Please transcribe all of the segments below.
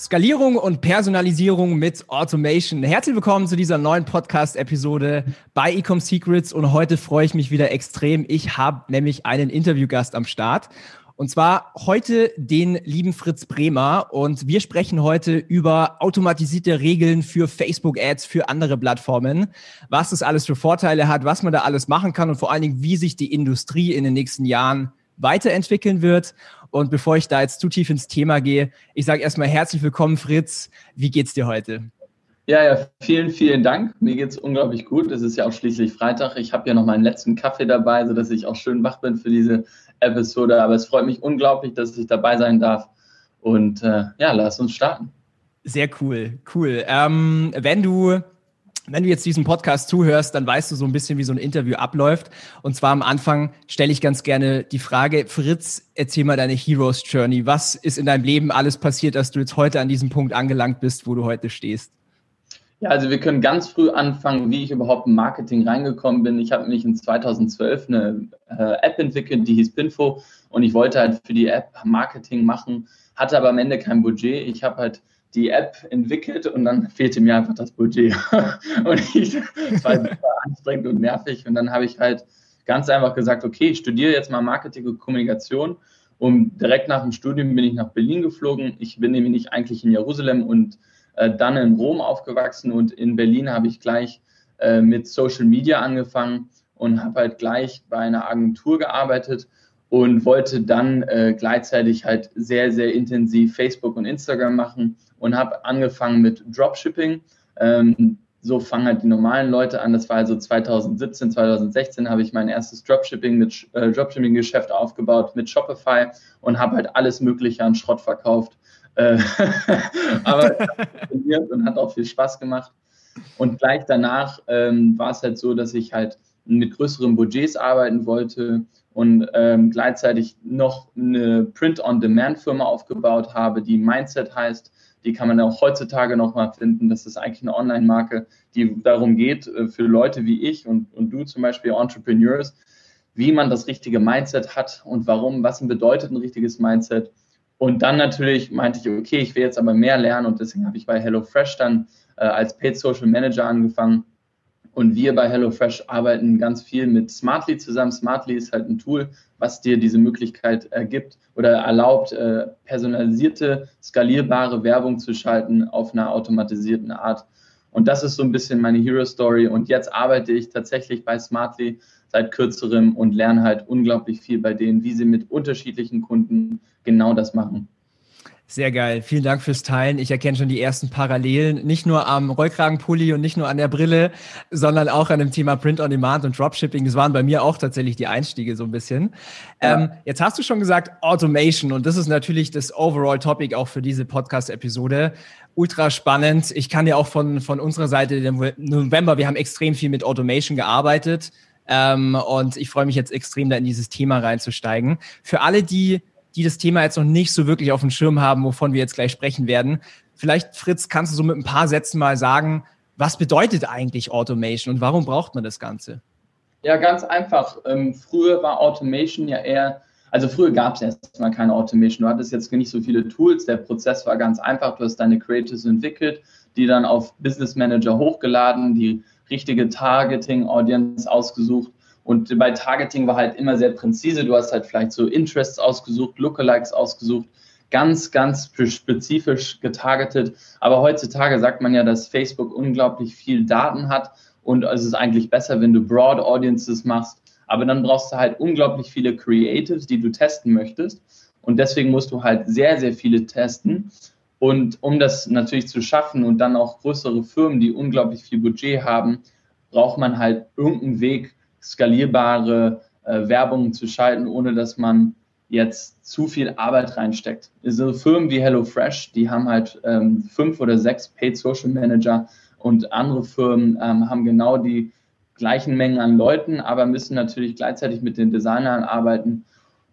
Skalierung und Personalisierung mit Automation. Herzlich willkommen zu dieser neuen Podcast-Episode bei Ecom Secrets und heute freue ich mich wieder extrem. Ich habe nämlich einen Interviewgast am Start und zwar heute den lieben Fritz Bremer und wir sprechen heute über automatisierte Regeln für Facebook-Ads, für andere Plattformen, was das alles für Vorteile hat, was man da alles machen kann und vor allen Dingen, wie sich die Industrie in den nächsten Jahren weiterentwickeln wird. Und bevor ich da jetzt zu tief ins Thema gehe, ich sage erstmal herzlich willkommen, Fritz. Wie geht's dir heute? Ja, ja, vielen, vielen Dank. Mir geht's unglaublich gut. Es ist ja auch schließlich Freitag. Ich habe ja noch meinen letzten Kaffee dabei, sodass ich auch schön wach bin für diese Episode. Aber es freut mich unglaublich, dass ich dabei sein darf. Und äh, ja, lass uns starten. Sehr cool, cool. Ähm, wenn du wenn du jetzt diesen Podcast zuhörst, dann weißt du so ein bisschen, wie so ein Interview abläuft. Und zwar am Anfang stelle ich ganz gerne die Frage, Fritz, erzähl mal deine Heroes Journey. Was ist in deinem Leben alles passiert, dass du jetzt heute an diesem Punkt angelangt bist, wo du heute stehst? Ja, also wir können ganz früh anfangen, wie ich überhaupt im Marketing reingekommen bin. Ich habe nämlich in 2012 eine äh, App entwickelt, die hieß Pinfo und ich wollte halt für die App Marketing machen, hatte aber am Ende kein Budget. Ich habe halt die App entwickelt und dann fehlte mir einfach das Budget. und ich, es war super anstrengend und nervig. Und dann habe ich halt ganz einfach gesagt, okay, ich studiere jetzt mal Marketing und Kommunikation. Und direkt nach dem Studium bin ich nach Berlin geflogen. Ich bin nämlich eigentlich in Jerusalem und äh, dann in Rom aufgewachsen. Und in Berlin habe ich gleich äh, mit Social Media angefangen und habe halt gleich bei einer Agentur gearbeitet und wollte dann äh, gleichzeitig halt sehr, sehr intensiv Facebook und Instagram machen und habe angefangen mit Dropshipping. Ähm, so fangen halt die normalen Leute an. Das war also 2017, 2016 habe ich mein erstes Dropshipping mit äh, Dropshipping-Geschäft aufgebaut mit Shopify und habe halt alles Mögliche an Schrott verkauft. Äh, aber und hat auch viel Spaß gemacht. Und gleich danach ähm, war es halt so, dass ich halt mit größeren Budgets arbeiten wollte und ähm, gleichzeitig noch eine Print-on-Demand-Firma aufgebaut habe, die Mindset heißt. Die kann man auch heutzutage noch mal finden. Das ist eigentlich eine Online-Marke, die darum geht, äh, für Leute wie ich und, und du zum Beispiel, Entrepreneurs, wie man das richtige Mindset hat und warum, was bedeutet ein richtiges Mindset. Und dann natürlich meinte ich, okay, ich will jetzt aber mehr lernen und deswegen habe ich bei HelloFresh dann äh, als Paid Social Manager angefangen. Und wir bei HelloFresh arbeiten ganz viel mit Smartly zusammen. Smartly ist halt ein Tool, was dir diese Möglichkeit ergibt oder erlaubt, äh, personalisierte, skalierbare Werbung zu schalten auf einer automatisierten Art. Und das ist so ein bisschen meine Hero Story. Und jetzt arbeite ich tatsächlich bei Smartly seit kürzerem und lerne halt unglaublich viel bei denen, wie sie mit unterschiedlichen Kunden genau das machen. Sehr geil. Vielen Dank fürs Teilen. Ich erkenne schon die ersten Parallelen, nicht nur am Rollkragenpulli und nicht nur an der Brille, sondern auch an dem Thema Print on Demand und Dropshipping. Das waren bei mir auch tatsächlich die Einstiege so ein bisschen. Ja. Ähm, jetzt hast du schon gesagt Automation und das ist natürlich das Overall Topic auch für diese Podcast-Episode. Ultra spannend. Ich kann ja auch von, von unserer Seite im November, wir haben extrem viel mit Automation gearbeitet. Ähm, und ich freue mich jetzt extrem, da in dieses Thema reinzusteigen. Für alle, die die das Thema jetzt noch nicht so wirklich auf dem Schirm haben, wovon wir jetzt gleich sprechen werden. Vielleicht, Fritz, kannst du so mit ein paar Sätzen mal sagen, was bedeutet eigentlich Automation und warum braucht man das Ganze? Ja, ganz einfach. Ähm, früher war Automation ja eher, also früher gab es erstmal keine Automation. Du hattest jetzt nicht so viele Tools. Der Prozess war ganz einfach. Du hast deine Creators entwickelt, die dann auf Business Manager hochgeladen, die richtige Targeting Audience ausgesucht und bei Targeting war halt immer sehr präzise. Du hast halt vielleicht so Interests ausgesucht, Lookalikes ausgesucht, ganz, ganz spezifisch getargetet. Aber heutzutage sagt man ja, dass Facebook unglaublich viel Daten hat und es ist eigentlich besser, wenn du Broad Audiences machst. Aber dann brauchst du halt unglaublich viele Creatives, die du testen möchtest. Und deswegen musst du halt sehr, sehr viele testen. Und um das natürlich zu schaffen und dann auch größere Firmen, die unglaublich viel Budget haben, braucht man halt irgendeinen Weg, skalierbare äh, Werbung zu schalten, ohne dass man jetzt zu viel Arbeit reinsteckt. So Firmen wie HelloFresh, die haben halt ähm, fünf oder sechs Paid Social Manager und andere Firmen ähm, haben genau die gleichen Mengen an Leuten, aber müssen natürlich gleichzeitig mit den Designern arbeiten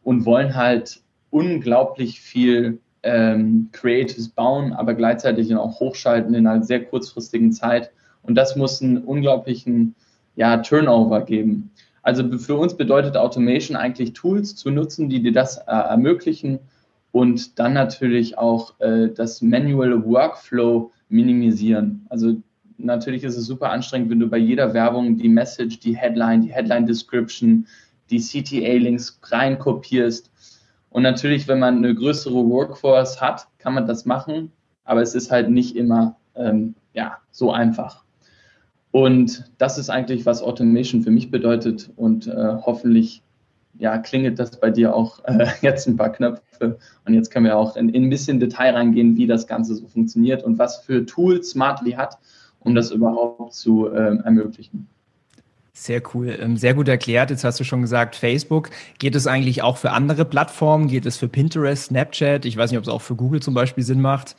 und wollen halt unglaublich viel ähm, Creatives bauen, aber gleichzeitig auch hochschalten in einer sehr kurzfristigen Zeit. Und das muss einen unglaublichen ja, Turnover geben. Also für uns bedeutet Automation eigentlich Tools zu nutzen, die dir das äh, ermöglichen und dann natürlich auch äh, das Manual Workflow minimisieren. Also natürlich ist es super anstrengend, wenn du bei jeder Werbung die Message, die Headline, die Headline Description, die CTA-Links reinkopierst. Und natürlich, wenn man eine größere Workforce hat, kann man das machen, aber es ist halt nicht immer ähm, ja, so einfach. Und das ist eigentlich, was Automation für mich bedeutet und äh, hoffentlich ja, klingelt das bei dir auch äh, jetzt ein paar Knöpfe. Und jetzt können wir auch in, in, ein bisschen Detail reingehen, wie das Ganze so funktioniert und was für Tools Smartly hat, um das überhaupt zu äh, ermöglichen. Sehr cool, ähm, sehr gut erklärt. Jetzt hast du schon gesagt, Facebook. Geht es eigentlich auch für andere Plattformen? Geht es für Pinterest, Snapchat? Ich weiß nicht, ob es auch für Google zum Beispiel Sinn macht.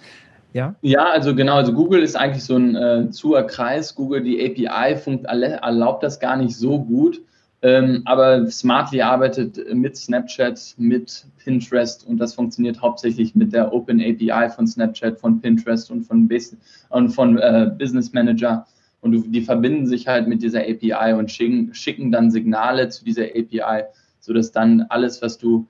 Ja? Ja, also genau. Also Google ist eigentlich so ein äh, zuer Kreis. Google, die API funkt, erlaubt das gar nicht so gut. Ähm, aber Smartly arbeitet mit Snapchat, mit Pinterest und das funktioniert hauptsächlich mit der Open API von Snapchat, von Pinterest und von, Bas und von äh, Business Manager. Und die verbinden sich halt mit dieser API und schicken, schicken dann Signale zu dieser API, sodass dann alles, was du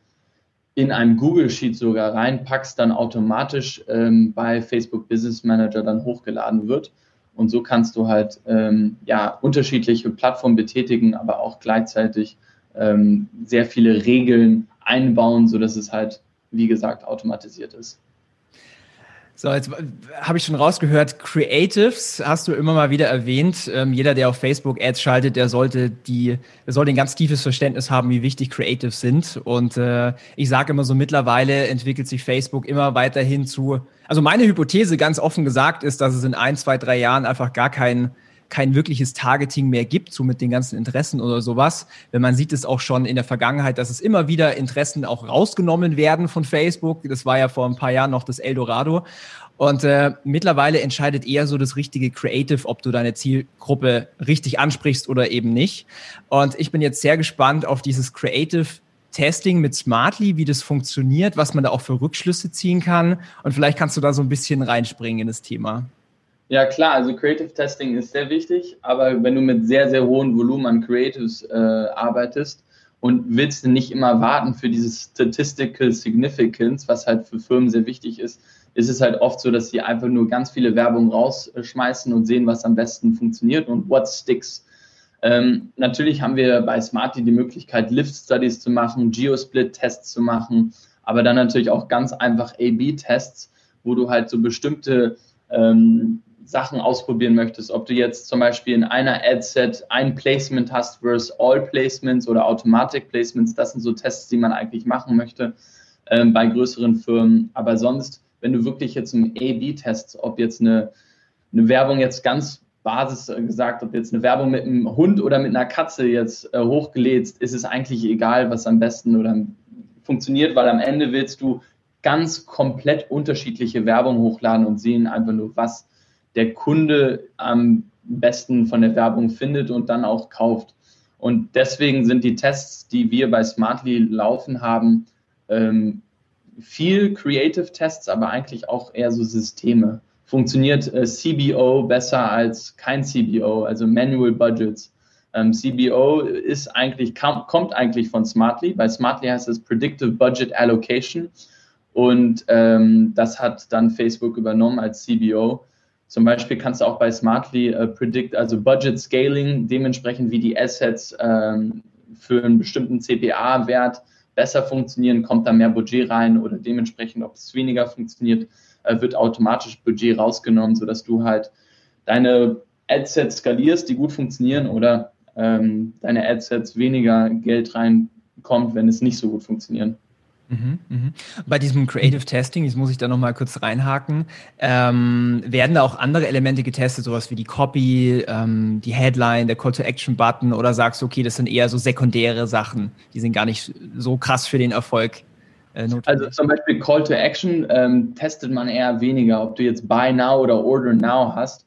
in einem Google Sheet sogar reinpackst, dann automatisch ähm, bei Facebook Business Manager dann hochgeladen wird. Und so kannst du halt ähm, ja, unterschiedliche Plattformen betätigen, aber auch gleichzeitig ähm, sehr viele Regeln einbauen, sodass es halt, wie gesagt, automatisiert ist. So, jetzt habe ich schon rausgehört, Creatives hast du immer mal wieder erwähnt. Ähm, jeder, der auf Facebook Ads schaltet, der sollte die, der sollte ein ganz tiefes Verständnis haben, wie wichtig Creatives sind. Und äh, ich sage immer so, mittlerweile entwickelt sich Facebook immer weiterhin zu. Also meine Hypothese, ganz offen gesagt, ist, dass es in ein, zwei, drei Jahren einfach gar kein kein wirkliches Targeting mehr gibt, so mit den ganzen Interessen oder sowas. Wenn man sieht es auch schon in der Vergangenheit, dass es immer wieder Interessen auch rausgenommen werden von Facebook. Das war ja vor ein paar Jahren noch das Eldorado. Und äh, mittlerweile entscheidet eher so das richtige Creative, ob du deine Zielgruppe richtig ansprichst oder eben nicht. Und ich bin jetzt sehr gespannt auf dieses Creative Testing mit Smartly, wie das funktioniert, was man da auch für Rückschlüsse ziehen kann. Und vielleicht kannst du da so ein bisschen reinspringen in das Thema. Ja, klar, also Creative Testing ist sehr wichtig, aber wenn du mit sehr, sehr hohem Volumen an Creatives äh, arbeitest und willst nicht immer warten für dieses Statistical Significance, was halt für Firmen sehr wichtig ist, ist es halt oft so, dass sie einfach nur ganz viele Werbung rausschmeißen und sehen, was am besten funktioniert und what sticks. Ähm, natürlich haben wir bei Smarty die Möglichkeit, Lift-Studies zu machen, Geosplit-Tests zu machen, aber dann natürlich auch ganz einfach A-B-Tests, wo du halt so bestimmte ähm, Sachen ausprobieren möchtest, ob du jetzt zum Beispiel in einer Ad-Set ein Placement hast versus All Placements oder Automatic Placements, das sind so Tests, die man eigentlich machen möchte ähm, bei größeren Firmen. Aber sonst, wenn du wirklich jetzt im A-B test ob jetzt eine, eine Werbung jetzt ganz Basis gesagt, ob jetzt eine Werbung mit einem Hund oder mit einer Katze jetzt äh, hochgelädst, ist es eigentlich egal, was am besten oder funktioniert, weil am Ende willst du ganz komplett unterschiedliche Werbung hochladen und sehen einfach nur, was der Kunde am besten von der Werbung findet und dann auch kauft. Und deswegen sind die Tests, die wir bei Smartly laufen haben, ähm, viel Creative Tests, aber eigentlich auch eher so Systeme. Funktioniert äh, CBO besser als kein CBO, also Manual Budgets. Ähm, CBO ist eigentlich, kommt eigentlich von Smartly. Bei Smartly heißt es Predictive Budget Allocation. Und ähm, das hat dann Facebook übernommen als CBO. Zum Beispiel kannst du auch bei Smartly äh, predict, also Budget Scaling, dementsprechend wie die Assets ähm, für einen bestimmten CPA-Wert besser funktionieren, kommt da mehr Budget rein oder dementsprechend, ob es weniger funktioniert, äh, wird automatisch Budget rausgenommen, sodass du halt deine Adsets skalierst, die gut funktionieren oder ähm, deine Adsets weniger Geld reinkommt, wenn es nicht so gut funktionieren. Mhm, mhm. Bei diesem Creative Testing, jetzt muss ich da nochmal kurz reinhaken, ähm, werden da auch andere Elemente getestet, sowas wie die Copy, ähm, die Headline, der Call-to-Action-Button oder sagst du, okay, das sind eher so sekundäre Sachen, die sind gar nicht so krass für den Erfolg äh, Also zum Beispiel Call-to-Action ähm, testet man eher weniger, ob du jetzt Buy Now oder Order Now hast.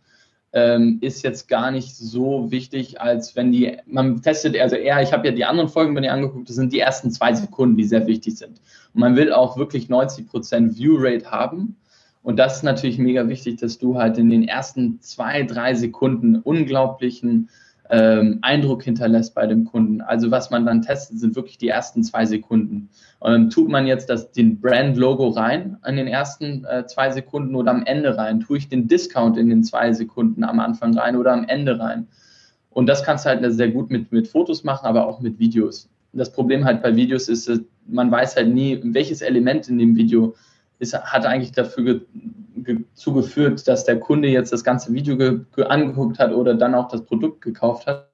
Ähm, ist jetzt gar nicht so wichtig, als wenn die, man testet, also eher, ich habe ja die anderen Folgen bei dir angeguckt, das sind die ersten zwei Sekunden, die sehr wichtig sind. Und man will auch wirklich 90% View Rate haben. Und das ist natürlich mega wichtig, dass du halt in den ersten zwei, drei Sekunden unglaublichen ähm, Eindruck hinterlässt bei dem Kunden. Also was man dann testet, sind wirklich die ersten zwei Sekunden. Ähm, tut man jetzt das, den Brand-Logo rein an den ersten äh, zwei Sekunden oder am Ende rein? Tue ich den Discount in den zwei Sekunden am Anfang rein oder am Ende rein? Und das kannst du halt sehr gut mit, mit Fotos machen, aber auch mit Videos. Das Problem halt bei Videos ist, man weiß halt nie, welches Element in dem Video ist, hat eigentlich dafür zugeführt, dass der Kunde jetzt das ganze Video ge, angeguckt hat oder dann auch das Produkt gekauft hat.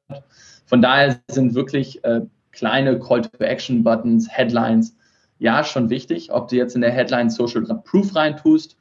Von daher sind wirklich äh, kleine Call-to-Action-Buttons, Headlines, ja, schon wichtig. Ob du jetzt in der Headline Social Proof reintust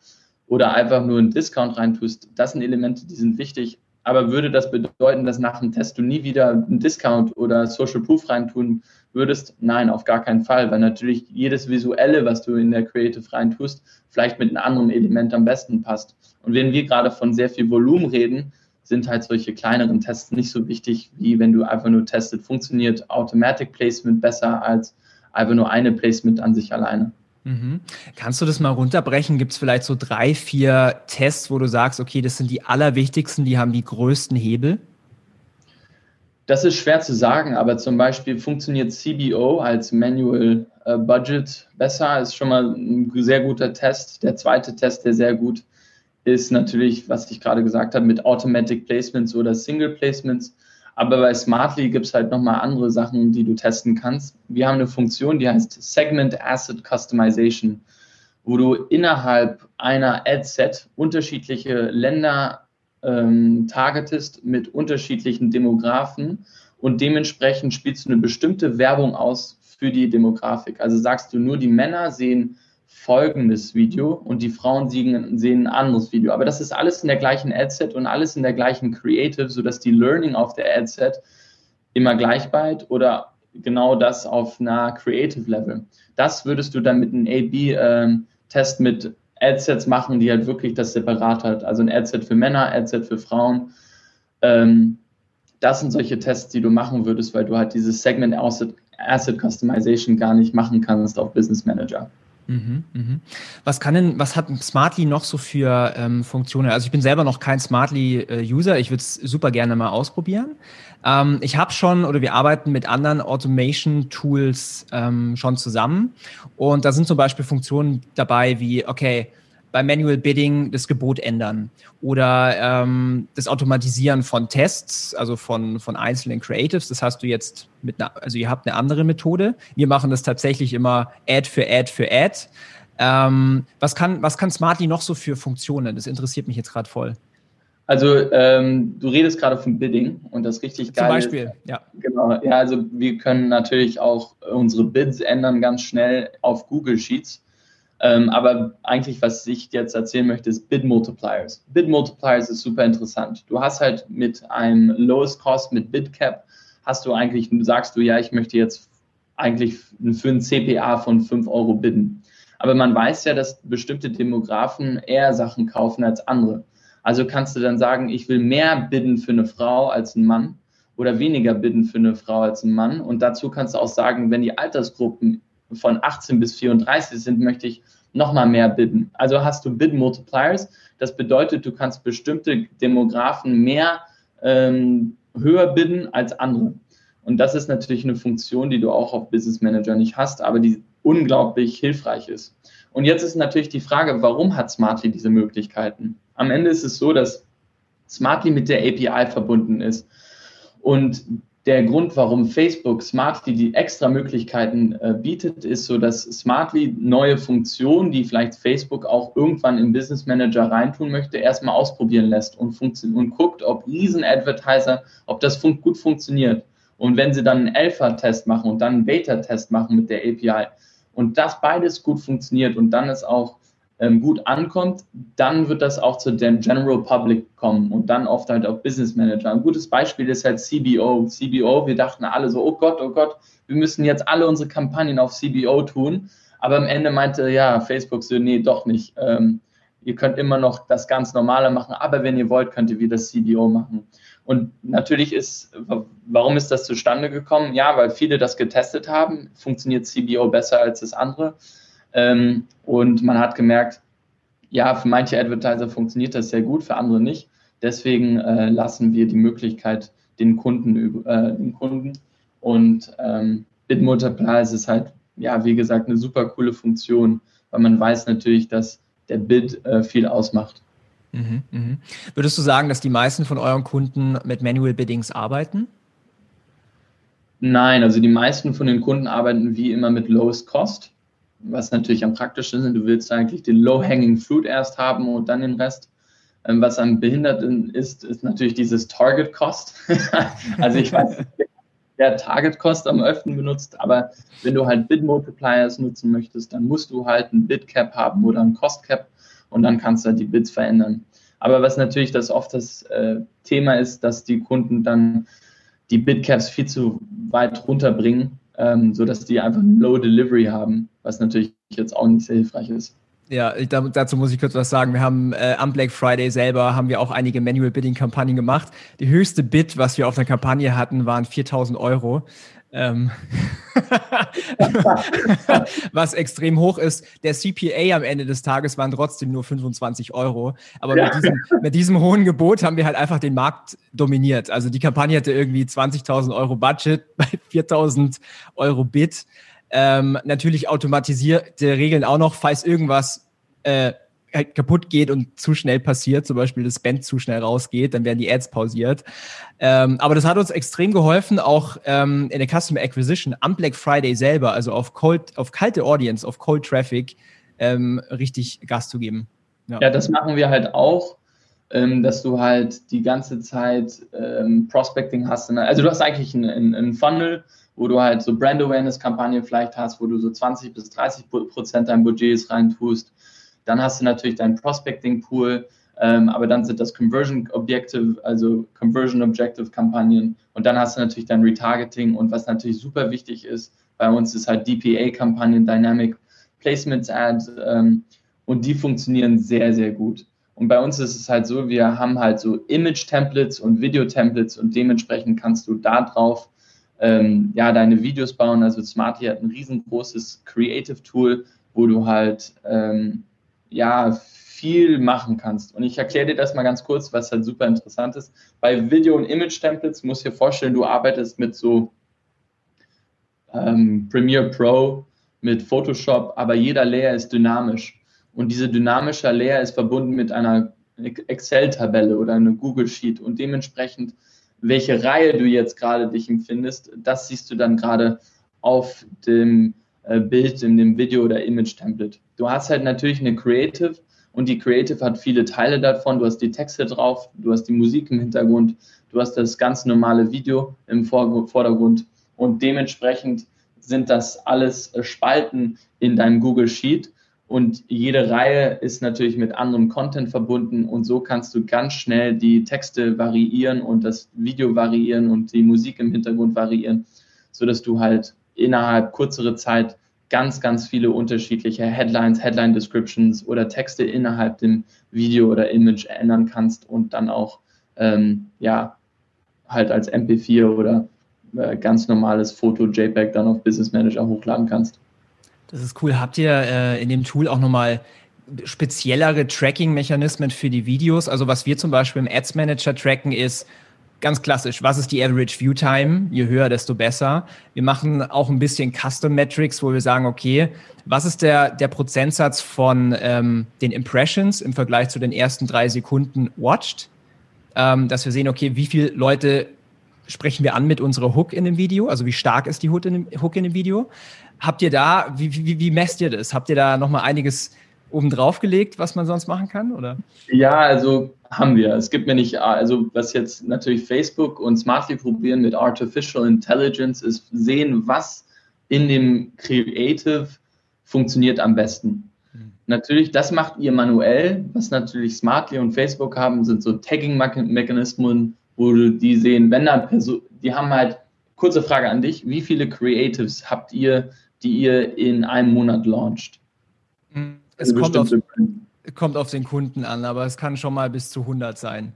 oder einfach nur einen Discount reintust, das sind Elemente, die sind wichtig. Aber würde das bedeuten, dass nach dem Test du nie wieder einen Discount oder Social Proof reintun würdest? Nein, auf gar keinen Fall, weil natürlich jedes Visuelle, was du in der Creative reintust, vielleicht mit einem anderen Element am besten passt. Und wenn wir gerade von sehr viel Volumen reden, sind halt solche kleineren Tests nicht so wichtig, wie wenn du einfach nur testet, funktioniert Automatic Placement besser als einfach nur eine Placement an sich alleine. Mhm. Kannst du das mal runterbrechen? Gibt es vielleicht so drei, vier Tests, wo du sagst, okay, das sind die allerwichtigsten, die haben die größten Hebel? Das ist schwer zu sagen, aber zum Beispiel funktioniert CBO als Manual Budget besser, ist schon mal ein sehr guter Test. Der zweite Test, der sehr gut ist natürlich, was ich gerade gesagt habe, mit Automatic Placements oder Single Placements. Aber bei Smartly gibt es halt nochmal andere Sachen, die du testen kannst. Wir haben eine Funktion, die heißt Segment Asset Customization, wo du innerhalb einer Ad-Set unterschiedliche Länder ähm, targetest mit unterschiedlichen Demografen und dementsprechend spielst du eine bestimmte Werbung aus für die Demografik. Also sagst du nur, die Männer sehen folgendes Video und die Frauen sehen, sehen ein anderes Video. Aber das ist alles in der gleichen Adset und alles in der gleichen Creative, sodass die Learning auf der Adset immer gleich bleibt oder genau das auf einer Creative Level. Das würdest du dann mit einem A-B-Test ähm, mit Adsets machen, die halt wirklich das separat hat. Also ein Adset für Männer, Adset für Frauen. Ähm, das sind solche Tests, die du machen würdest, weil du halt dieses Segment Asset, Customization gar nicht machen kannst auf Business Manager. Mhm, mhm. Was kann denn, was hat Smartly noch so für ähm, Funktionen? Also ich bin selber noch kein Smartly-User, ich würde es super gerne mal ausprobieren. Ähm, ich habe schon oder wir arbeiten mit anderen Automation-Tools ähm, schon zusammen und da sind zum Beispiel Funktionen dabei wie, okay, bei Manual Bidding das Gebot ändern oder ähm, das Automatisieren von Tests, also von, von einzelnen Creatives. Das hast du jetzt mit einer, also ihr habt eine andere Methode. Wir machen das tatsächlich immer Ad für Ad für Ad. Ähm, was, kann, was kann Smartly noch so für Funktionen? Das interessiert mich jetzt gerade voll. Also ähm, du redest gerade von Bidding und das richtig geil. Zum Beispiel, ja. Genau, ja, also wir können natürlich auch unsere Bids ändern ganz schnell auf Google Sheets. Ähm, aber eigentlich, was ich jetzt erzählen möchte, ist Bid Multipliers. Bid Multipliers ist super interessant. Du hast halt mit einem Lowest Cost, mit Bid Cap, hast du eigentlich, sagst du, ja, ich möchte jetzt eigentlich für ein CPA von 5 Euro bidden. Aber man weiß ja, dass bestimmte Demografen eher Sachen kaufen als andere. Also kannst du dann sagen, ich will mehr bidden für eine Frau als ein Mann oder weniger bidden für eine Frau als ein Mann. Und dazu kannst du auch sagen, wenn die Altersgruppen von 18 bis 34 sind, möchte ich nochmal mehr bidden. Also hast du Bid Multipliers. Das bedeutet, du kannst bestimmte Demografen mehr ähm, höher bidden als andere. Und das ist natürlich eine Funktion, die du auch auf Business Manager nicht hast, aber die unglaublich hilfreich ist. Und jetzt ist natürlich die Frage, warum hat Smartly diese Möglichkeiten? Am Ende ist es so, dass Smartly mit der API verbunden ist. Und der Grund, warum Facebook Smartly die extra Möglichkeiten äh, bietet, ist so, dass Smartly neue Funktionen, die vielleicht Facebook auch irgendwann im Business Manager reintun möchte, erstmal ausprobieren lässt und, und guckt, ob Riesen-Advertiser, ob das fun gut funktioniert. Und wenn sie dann einen Alpha-Test machen und dann einen Beta-Test machen mit der API und das beides gut funktioniert und dann ist auch ähm, gut ankommt, dann wird das auch zu dem General Public kommen und dann oft halt auch Business Manager. Ein gutes Beispiel ist halt CBO. CBO, wir dachten alle so, oh Gott, oh Gott, wir müssen jetzt alle unsere Kampagnen auf CBO tun. Aber am Ende meinte ja Facebook so, nee, doch nicht. Ähm, ihr könnt immer noch das ganz normale machen, aber wenn ihr wollt, könnt ihr wieder CBO machen. Und natürlich ist, warum ist das zustande gekommen? Ja, weil viele das getestet haben, funktioniert CBO besser als das andere. Ähm, und man hat gemerkt, ja, für manche Advertiser funktioniert das sehr gut, für andere nicht. Deswegen äh, lassen wir die Möglichkeit den Kunden, äh, den Kunden. Und ähm, Bid-Multiplier ist halt, ja, wie gesagt, eine super coole Funktion, weil man weiß natürlich, dass der Bid äh, viel ausmacht. Mhm, mh. Würdest du sagen, dass die meisten von euren Kunden mit Manual Biddings arbeiten? Nein, also die meisten von den Kunden arbeiten wie immer mit Lowest Cost, was natürlich am praktischsten ist. Du willst eigentlich den Low-Hanging Fruit erst haben und dann den Rest. Ähm, was am Behinderten ist, ist natürlich dieses Target Cost. also ich weiß wer Target Cost am öften benutzt, aber wenn du halt Bid Multipliers nutzen möchtest, dann musst du halt ein Bid Cap haben oder ein Cost Cap und dann kannst du halt die Bits verändern. Aber was natürlich das oft das äh, Thema ist, dass die Kunden dann die Bitcaps viel zu weit runterbringen, ähm, sodass die einfach ein Low Delivery haben, was natürlich jetzt auch nicht sehr hilfreich ist. Ja, ich, dazu muss ich kurz was sagen. Wir haben äh, am Black Friday selber haben wir auch einige Manual Bidding Kampagnen gemacht. Die höchste Bid, was wir auf einer Kampagne hatten, waren 4000 Euro. Ähm was extrem hoch ist. Der CPA am Ende des Tages waren trotzdem nur 25 Euro. Aber ja. mit, diesem, mit, diesem, hohen Gebot haben wir halt einfach den Markt dominiert. Also die Kampagne hatte irgendwie 20.000 Euro Budget bei 4.000 Euro Bid. Ähm, natürlich automatisierte Regeln auch noch, falls irgendwas äh, halt kaputt geht und zu schnell passiert, zum Beispiel das Band zu schnell rausgeht, dann werden die Ads pausiert. Ähm, aber das hat uns extrem geholfen, auch ähm, in der Customer Acquisition am Black Friday selber, also auf, cold, auf kalte Audience, auf Cold Traffic, ähm, richtig Gas zu geben. Ja. ja, das machen wir halt auch, ähm, dass du halt die ganze Zeit ähm, Prospecting hast. Also du hast eigentlich einen Funnel, wo du halt so Brand Awareness Kampagnen vielleicht hast, wo du so 20 bis 30 Prozent dein Budgets reintust. Dann hast du natürlich deinen Prospecting Pool, ähm, aber dann sind das Conversion Objective, also Conversion Objective Kampagnen. Und dann hast du natürlich dein Retargeting. Und was natürlich super wichtig ist, bei uns ist halt DPA Kampagnen, Dynamic Placements Ads. Ähm, und die funktionieren sehr, sehr gut. Und bei uns ist es halt so, wir haben halt so Image-Templates und Video-Templates und dementsprechend kannst du da drauf ähm, ja, deine Videos bauen. Also Smarty hat ein riesengroßes Creative Tool, wo du halt ähm, ja viel machen kannst. Und ich erkläre dir das mal ganz kurz, was halt super interessant ist. Bei Video- und Image-Templates musst du dir vorstellen, du arbeitest mit so ähm, Premiere Pro, mit Photoshop, aber jeder Layer ist dynamisch. Und diese dynamische Layer ist verbunden mit einer Excel-Tabelle oder einer Google Sheet und dementsprechend welche Reihe du jetzt gerade dich empfindest, das siehst du dann gerade auf dem äh, Bild, in dem Video oder Image-Template. Du hast halt natürlich eine Creative und die Creative hat viele Teile davon. Du hast die Texte drauf, du hast die Musik im Hintergrund, du hast das ganz normale Video im Vordergrund und dementsprechend sind das alles äh, Spalten in deinem Google Sheet und jede Reihe ist natürlich mit anderem Content verbunden und so kannst du ganz schnell die Texte variieren und das Video variieren und die Musik im Hintergrund variieren, sodass du halt innerhalb kürzerer Zeit ganz, ganz viele unterschiedliche Headlines, Headline Descriptions oder Texte innerhalb dem Video oder Image ändern kannst und dann auch ähm, ja halt als MP4 oder äh, ganz normales Foto JPEG dann auf Business Manager hochladen kannst. Das ist cool. Habt ihr äh, in dem Tool auch nochmal speziellere Tracking-Mechanismen für die Videos? Also was wir zum Beispiel im Ads Manager tracken ist, ganz klassisch, was ist die Average View Time? Je höher, desto besser. Wir machen auch ein bisschen Custom Metrics, wo wir sagen, okay, was ist der, der Prozentsatz von ähm, den Impressions im Vergleich zu den ersten drei Sekunden watched? Ähm, dass wir sehen, okay, wie viele Leute sprechen wir an mit unserer Hook in dem Video? Also wie stark ist die Hook in dem, Hook in dem Video? Habt ihr da, wie, wie, wie messt ihr das? Habt ihr da nochmal einiges obendrauf gelegt, was man sonst machen kann? Oder? Ja, also haben wir. Es gibt mir nicht, also was jetzt natürlich Facebook und Smartly probieren mit Artificial Intelligence ist sehen, was in dem Creative funktioniert am besten. Mhm. Natürlich, das macht ihr manuell. Was natürlich Smartly und Facebook haben, sind so Tagging-Mechanismen, wo du die sehen, wenn da Person, die haben halt, kurze Frage an dich, wie viele Creatives habt ihr die ihr in einem Monat launcht? Hm, es kommt, auf, Kommt auf den Kunden an, aber es kann schon mal bis zu 100 sein.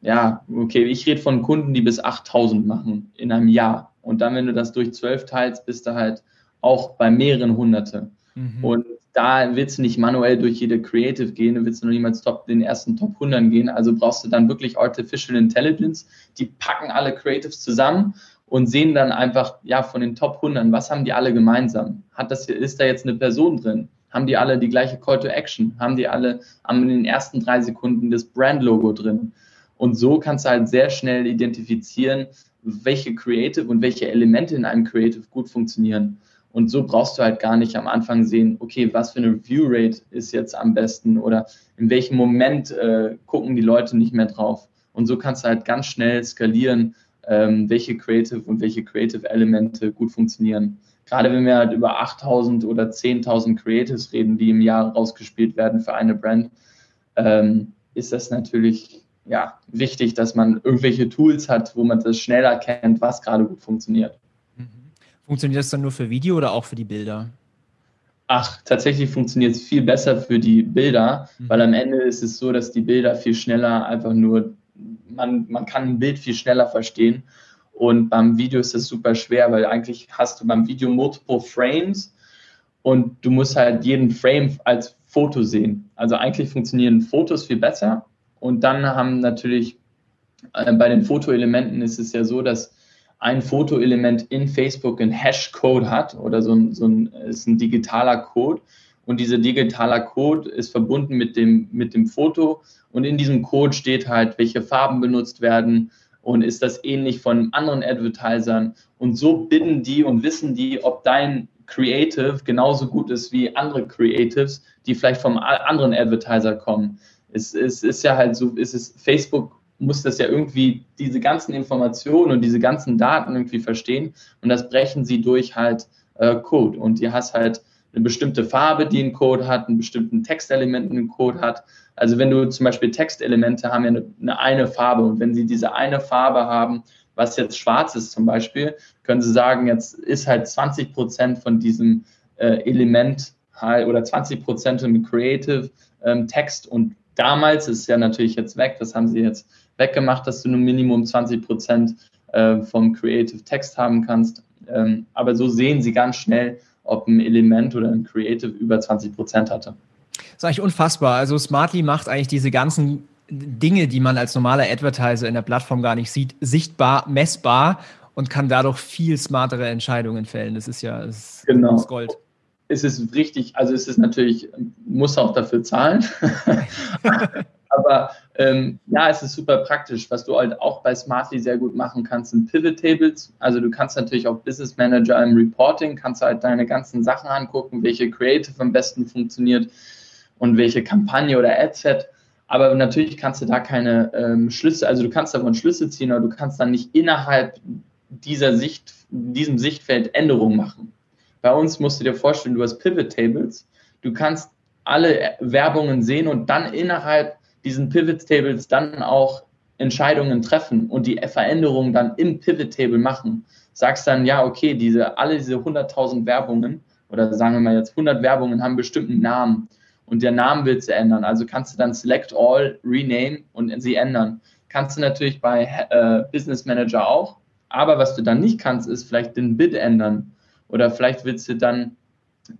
Ja, okay, ich rede von Kunden, die bis 8000 machen in einem Jahr. Und dann, wenn du das durch 12 teilst, bist du halt auch bei mehreren Hunderte. Mhm. Und da willst du nicht manuell durch jede Creative gehen, du willst du noch niemals top, den ersten Top 100 gehen. Also brauchst du dann wirklich Artificial Intelligence. Die packen alle Creatives zusammen und sehen dann einfach, ja, von den Top 100, was haben die alle gemeinsam? Hat das, ist da jetzt eine Person drin? Haben die alle die gleiche Call to Action? Haben die alle in den ersten drei Sekunden das Brand-Logo drin? Und so kannst du halt sehr schnell identifizieren, welche Creative und welche Elemente in einem Creative gut funktionieren. Und so brauchst du halt gar nicht am Anfang sehen, okay, was für eine View Rate ist jetzt am besten oder in welchem Moment äh, gucken die Leute nicht mehr drauf. Und so kannst du halt ganz schnell skalieren, ähm, welche Creative und welche Creative Elemente gut funktionieren. Gerade wenn wir halt über 8000 oder 10.000 Creatives reden, die im Jahr rausgespielt werden für eine Brand, ähm, ist das natürlich ja, wichtig, dass man irgendwelche Tools hat, wo man das schnell erkennt, was gerade gut funktioniert. Funktioniert das dann nur für Video oder auch für die Bilder? Ach, tatsächlich funktioniert es viel besser für die Bilder, mhm. weil am Ende ist es so, dass die Bilder viel schneller einfach nur, man, man kann ein Bild viel schneller verstehen. Und beim Video ist das super schwer, weil eigentlich hast du beim Video multiple Frames und du musst halt jeden Frame als Foto sehen. Also eigentlich funktionieren Fotos viel besser. Und dann haben natürlich äh, bei den Fotoelementen ist es ja so, dass ein Fotoelement in Facebook ein Hashcode hat oder so ein, so ein, ist ein digitaler Code. Und dieser digitaler Code ist verbunden mit dem, mit dem Foto. Und in diesem Code steht halt, welche Farben benutzt werden und ist das ähnlich von anderen Advertisern. Und so bitten die und wissen die, ob dein Creative genauso gut ist wie andere Creatives, die vielleicht vom anderen Advertiser kommen. Es, es ist ja halt so, es ist Facebook muss das ja irgendwie diese ganzen Informationen und diese ganzen Daten irgendwie verstehen und das brechen sie durch halt äh, Code und die hast halt eine bestimmte Farbe, die einen Code hat, einen bestimmten Textelement einen Code hat. Also wenn du zum Beispiel Textelemente haben ja eine, eine, eine Farbe und wenn sie diese eine Farbe haben, was jetzt schwarz ist zum Beispiel, können sie sagen, jetzt ist halt 20 Prozent von diesem äh, Element halt oder 20 Prozent im Creative ähm, Text und damals ist ja natürlich jetzt weg, das haben sie jetzt weggemacht, dass du nur Minimum 20 Prozent äh, vom Creative Text haben kannst. Ähm, aber so sehen sie ganz schnell, ob ein Element oder ein Creative über 20 Prozent hatte. Das ist eigentlich unfassbar. Also Smartly macht eigentlich diese ganzen Dinge, die man als normaler Advertiser in der Plattform gar nicht sieht, sichtbar, messbar und kann dadurch viel smartere Entscheidungen fällen. Das ist ja das, genau. das Gold. Es ist richtig, also es ist natürlich, muss auch dafür zahlen. Aber ähm, ja, es ist super praktisch. Was du halt auch bei Smartly sehr gut machen kannst, sind Pivot Tables. Also du kannst natürlich auch Business Manager im Reporting, kannst halt deine ganzen Sachen angucken, welche Creative am besten funktioniert und welche Kampagne oder Adset. Aber natürlich kannst du da keine ähm, Schlüsse, also du kannst davon Schlüsse ziehen, aber du kannst dann nicht innerhalb dieser Sicht, diesem Sichtfeld Änderungen machen. Bei uns musst du dir vorstellen, du hast Pivot Tables, du kannst alle Werbungen sehen und dann innerhalb diesen Pivot Tables dann auch Entscheidungen treffen und die Veränderungen dann im Pivot Table machen. Sagst dann, ja, okay, diese, alle diese 100.000 Werbungen oder sagen wir mal jetzt 100 Werbungen haben bestimmten Namen und der Namen willst du ändern. Also kannst du dann Select All, Rename und sie ändern. Kannst du natürlich bei äh, Business Manager auch, aber was du dann nicht kannst, ist vielleicht den Bid ändern oder vielleicht willst du dann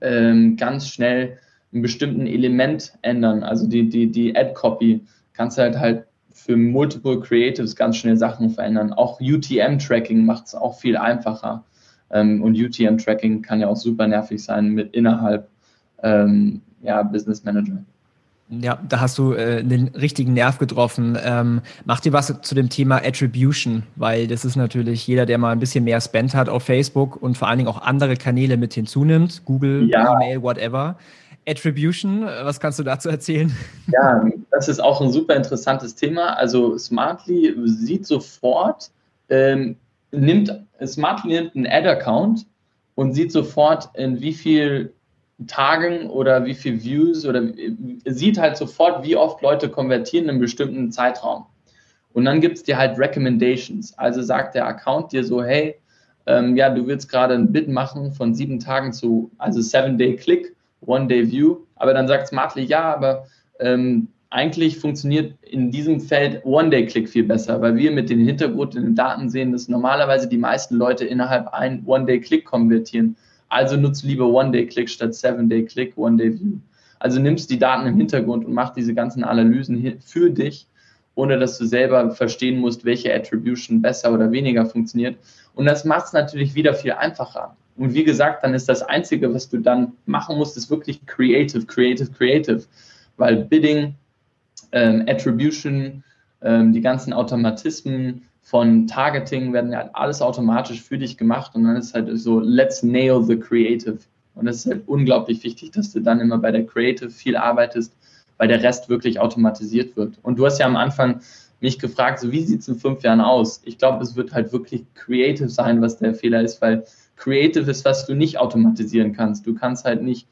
ähm, ganz schnell einen bestimmten Element ändern, also die, die, die Ad-Copy, kannst du halt halt für Multiple Creatives ganz schnell Sachen verändern. Auch UTM-Tracking macht es auch viel einfacher. Ähm, und UTM-Tracking kann ja auch super nervig sein mit innerhalb ähm, ja, Business Manager. Ja, da hast du äh, den richtigen Nerv getroffen. Ähm, mach dir was zu dem Thema Attribution, weil das ist natürlich jeder, der mal ein bisschen mehr Spend hat auf Facebook und vor allen Dingen auch andere Kanäle mit hinzunimmt, Google, ja. E-Mail, whatever. Attribution, was kannst du dazu erzählen? Ja, das ist auch ein super interessantes Thema. Also Smartly sieht sofort, ähm, nimmt, Smartly nimmt einen Ad-Account und sieht sofort, in wie viel Tagen oder wie viel Views oder sieht halt sofort, wie oft Leute konvertieren in einem bestimmten Zeitraum. Und dann gibt es dir halt Recommendations. Also sagt der Account dir so, hey, ähm, ja, du willst gerade ein Bid machen von sieben Tagen zu, also Seven-Day-Click One-Day-View. Aber dann sagt Smartly, ja, aber ähm, eigentlich funktioniert in diesem Feld One-Day-Click viel besser, weil wir mit den Hintergrund in den Daten sehen, dass normalerweise die meisten Leute innerhalb ein One-Day-Click konvertieren. Also nutzt lieber One-Day-Click statt Seven-Day-Click, One-Day-View. Also nimmst die Daten im Hintergrund und machst diese ganzen Analysen für dich, ohne dass du selber verstehen musst, welche Attribution besser oder weniger funktioniert. Und das macht es natürlich wieder viel einfacher. Und wie gesagt, dann ist das Einzige, was du dann machen musst, ist wirklich creative, creative, creative. Weil Bidding, ähm, Attribution, ähm, die ganzen Automatismen von Targeting werden ja alles automatisch für dich gemacht und dann ist halt so, let's nail the creative. Und das ist halt unglaublich wichtig, dass du dann immer bei der Creative viel arbeitest, weil der Rest wirklich automatisiert wird. Und du hast ja am Anfang mich gefragt, so wie sieht es in fünf Jahren aus? Ich glaube, es wird halt wirklich creative sein, was der Fehler ist, weil creative ist, was du nicht automatisieren kannst. Du kannst halt nicht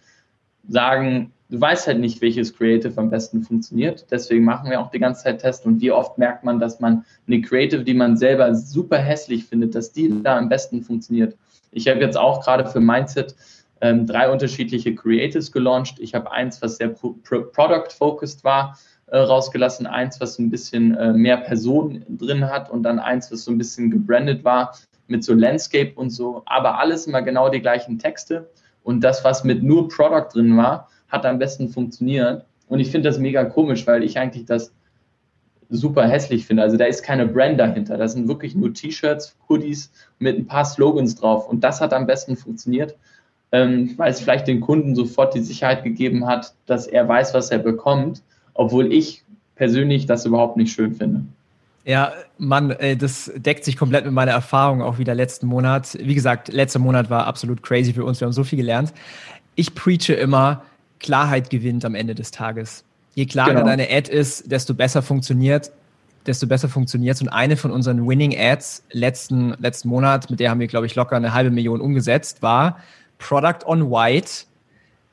sagen, du weißt halt nicht, welches Creative am besten funktioniert. Deswegen machen wir auch die ganze Zeit Tests. Und wie oft merkt man, dass man eine Creative, die man selber super hässlich findet, dass die da am besten funktioniert. Ich habe jetzt auch gerade für Mindset ähm, drei unterschiedliche Creatives gelauncht. Ich habe eins, was sehr pro product-focused war, äh, rausgelassen, eins, was ein bisschen äh, mehr Personen drin hat und dann eins, was so ein bisschen gebrandet war mit so Landscape und so. Aber alles immer genau die gleichen Texte. Und das, was mit nur Product drin war, hat am besten funktioniert. Und ich finde das mega komisch, weil ich eigentlich das super hässlich finde. Also da ist keine Brand dahinter. Das sind wirklich nur T-Shirts, Hoodies mit ein paar Slogans drauf. Und das hat am besten funktioniert, ähm, weil es vielleicht den Kunden sofort die Sicherheit gegeben hat, dass er weiß, was er bekommt, obwohl ich persönlich das überhaupt nicht schön finde. Ja, Mann, das deckt sich komplett mit meiner Erfahrung auch wieder letzten Monat. Wie gesagt, letzter Monat war absolut crazy für uns. Wir haben so viel gelernt. Ich preache immer, Klarheit gewinnt am Ende des Tages. Je klarer genau. deine Ad ist, desto besser funktioniert, desto besser funktioniert. Und eine von unseren Winning Ads letzten, letzten Monat, mit der haben wir, glaube ich, locker eine halbe Million umgesetzt, war Product on White,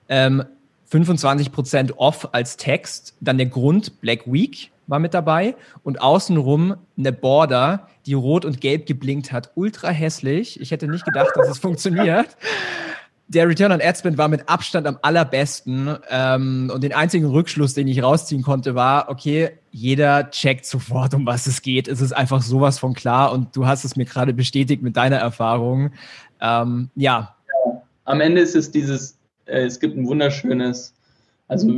ähm, 25% off als Text, dann der Grund Black Week war mit dabei und außenrum eine Border, die rot und gelb geblinkt hat. Ultra hässlich. Ich hätte nicht gedacht, dass es funktioniert der Return on Ad war mit Abstand am allerbesten. Ähm, und den einzigen Rückschluss, den ich rausziehen konnte, war, okay, jeder checkt sofort, um was es geht. Es ist einfach sowas von klar und du hast es mir gerade bestätigt mit deiner Erfahrung. Ähm, ja. ja. Am Ende ist es dieses, äh, es gibt ein wunderschönes, also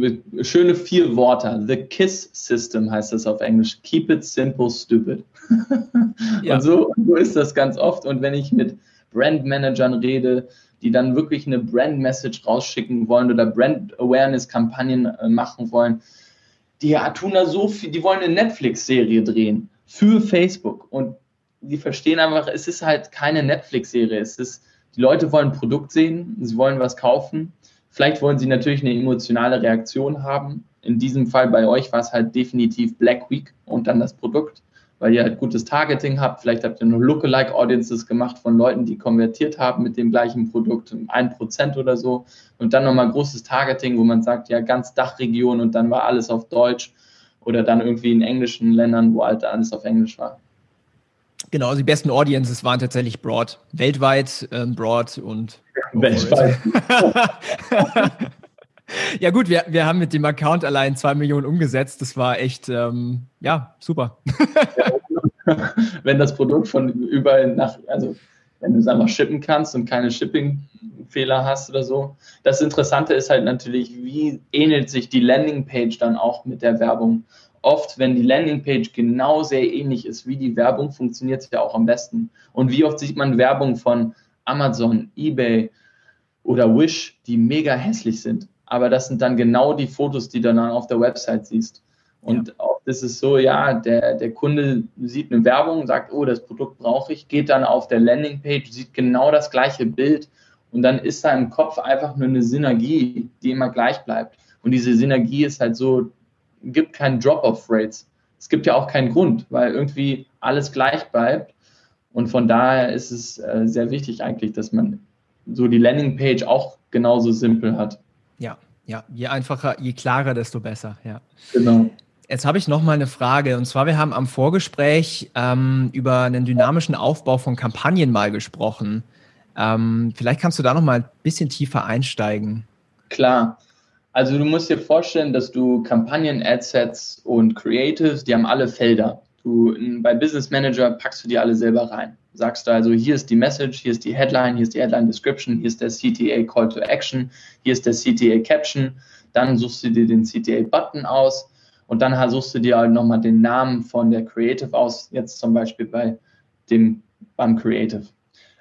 schöne vier Worte. The KISS System heißt das auf Englisch. Keep it simple, stupid. ja. Und so, so ist das ganz oft. Und wenn ich mit Brandmanagern rede, die dann wirklich eine Brand-Message rausschicken wollen oder Brand-Awareness-Kampagnen äh, machen wollen. Die tun da so viel, die wollen eine Netflix-Serie drehen für Facebook und die verstehen einfach, es ist halt keine Netflix-Serie. Es ist, die Leute wollen ein Produkt sehen, sie wollen was kaufen. Vielleicht wollen sie natürlich eine emotionale Reaktion haben. In diesem Fall bei euch war es halt definitiv Black Week und dann das Produkt weil ihr halt gutes Targeting habt. Vielleicht habt ihr nur Lookalike Audiences gemacht von Leuten, die konvertiert haben mit dem gleichen Produkt, ein Prozent oder so. Und dann nochmal großes Targeting, wo man sagt, ja, ganz Dachregion und dann war alles auf Deutsch oder dann irgendwie in englischen Ländern, wo halt alles auf Englisch war. Genau, also die besten Audiences waren tatsächlich broad. Weltweit ähm, broad und. Weltweit. Ja gut, wir, wir haben mit dem Account allein zwei Millionen umgesetzt. Das war echt, ähm, ja, super. wenn das Produkt von überall nach, also wenn du es einfach shippen kannst und keine Shipping-Fehler hast oder so. Das Interessante ist halt natürlich, wie ähnelt sich die Landingpage dann auch mit der Werbung. Oft, wenn die Landingpage genau sehr ähnlich ist wie die Werbung, funktioniert es ja auch am besten. Und wie oft sieht man Werbung von Amazon, eBay oder Wish, die mega hässlich sind aber das sind dann genau die Fotos, die du dann auf der Website siehst. Und ja. das ist so, ja, der, der Kunde sieht eine Werbung, sagt, oh, das Produkt brauche ich, geht dann auf der Landingpage, sieht genau das gleiche Bild und dann ist da im Kopf einfach nur eine Synergie, die immer gleich bleibt. Und diese Synergie ist halt so, gibt keinen Drop-off-Rates. Es gibt ja auch keinen Grund, weil irgendwie alles gleich bleibt. Und von daher ist es äh, sehr wichtig eigentlich, dass man so die Landingpage auch genauso simpel hat. Ja, ja, je einfacher, je klarer, desto besser, ja. Genau. Jetzt habe ich noch mal eine Frage. Und zwar, wir haben am Vorgespräch ähm, über einen dynamischen Aufbau von Kampagnen mal gesprochen. Ähm, vielleicht kannst du da noch mal ein bisschen tiefer einsteigen. Klar. Also du musst dir vorstellen, dass du Kampagnen, Adsets und Creatives, die haben alle Felder. Du, bei Business Manager packst du die alle selber rein. Sagst du also, hier ist die Message, hier ist die Headline, hier ist die Headline Description, hier ist der CTA Call to Action, hier ist der CTA Caption. Dann suchst du dir den CTA Button aus und dann suchst du dir halt nochmal den Namen von der Creative aus, jetzt zum Beispiel bei dem, beim Creative.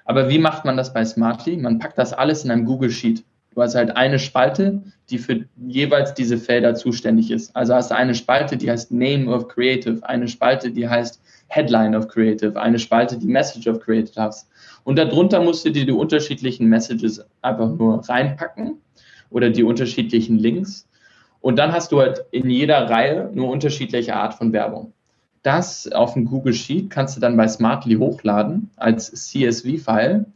Aber wie macht man das bei Smartly? Man packt das alles in einem Google Sheet. Du hast halt eine Spalte, die für jeweils diese Felder zuständig ist. Also hast du eine Spalte, die heißt Name of Creative, eine Spalte, die heißt Headline of Creative, eine Spalte, die Message of Creative hast. Und darunter musst du dir die unterschiedlichen Messages einfach nur reinpacken oder die unterschiedlichen Links. Und dann hast du halt in jeder Reihe nur unterschiedliche Art von Werbung. Das auf dem Google Sheet kannst du dann bei Smartly hochladen als CSV-File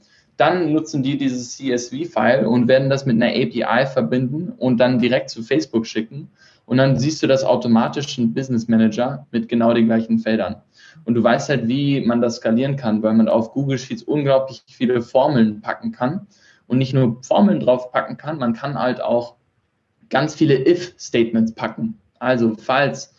dann nutzen die dieses CSV-File und werden das mit einer API verbinden und dann direkt zu Facebook schicken. Und dann siehst du das automatisch im Business Manager mit genau den gleichen Feldern. Und du weißt halt, wie man das skalieren kann, weil man auf Google Sheets unglaublich viele Formeln packen kann. Und nicht nur Formeln drauf packen kann, man kann halt auch ganz viele If-Statements packen. Also falls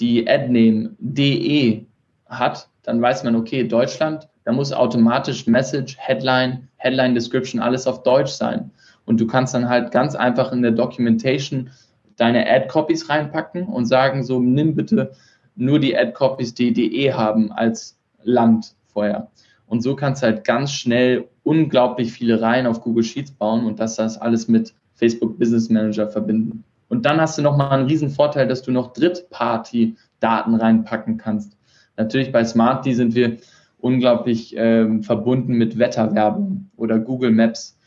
die Adname DE hat, dann weiß man, okay, Deutschland da muss automatisch Message, Headline, Headline Description, alles auf Deutsch sein. Und du kannst dann halt ganz einfach in der Documentation deine Ad-Copies reinpacken und sagen, so nimm bitte nur die Ad-Copies, die DE haben als Land vorher. Und so kannst du halt ganz schnell unglaublich viele Reihen auf Google Sheets bauen und das, das alles mit Facebook Business Manager verbinden. Und dann hast du nochmal einen riesen Vorteil, dass du noch Drittparty-Daten reinpacken kannst. Natürlich bei Smarty sind wir unglaublich ähm, verbunden mit Wetterwerbung oder Google Maps.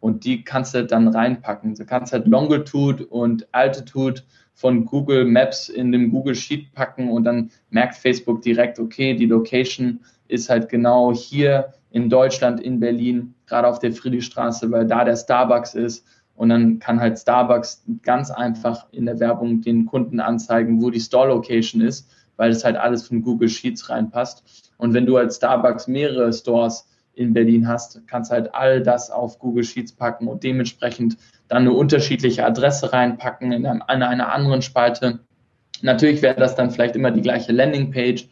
Und die kannst du dann reinpacken. Du kannst halt Longitude und Altitude von Google Maps in dem Google Sheet packen und dann merkt Facebook direkt, okay, die Location ist halt genau hier in Deutschland, in Berlin, gerade auf der Friedrichstraße, weil da der Starbucks ist. Und dann kann halt Starbucks ganz einfach in der Werbung den Kunden anzeigen, wo die Store Location ist, weil es halt alles von Google Sheets reinpasst. Und wenn du als Starbucks mehrere Stores in Berlin hast, kannst halt all das auf Google Sheets packen und dementsprechend dann eine unterschiedliche Adresse reinpacken in, einem, in einer anderen Spalte. Natürlich wäre das dann vielleicht immer die gleiche Landingpage,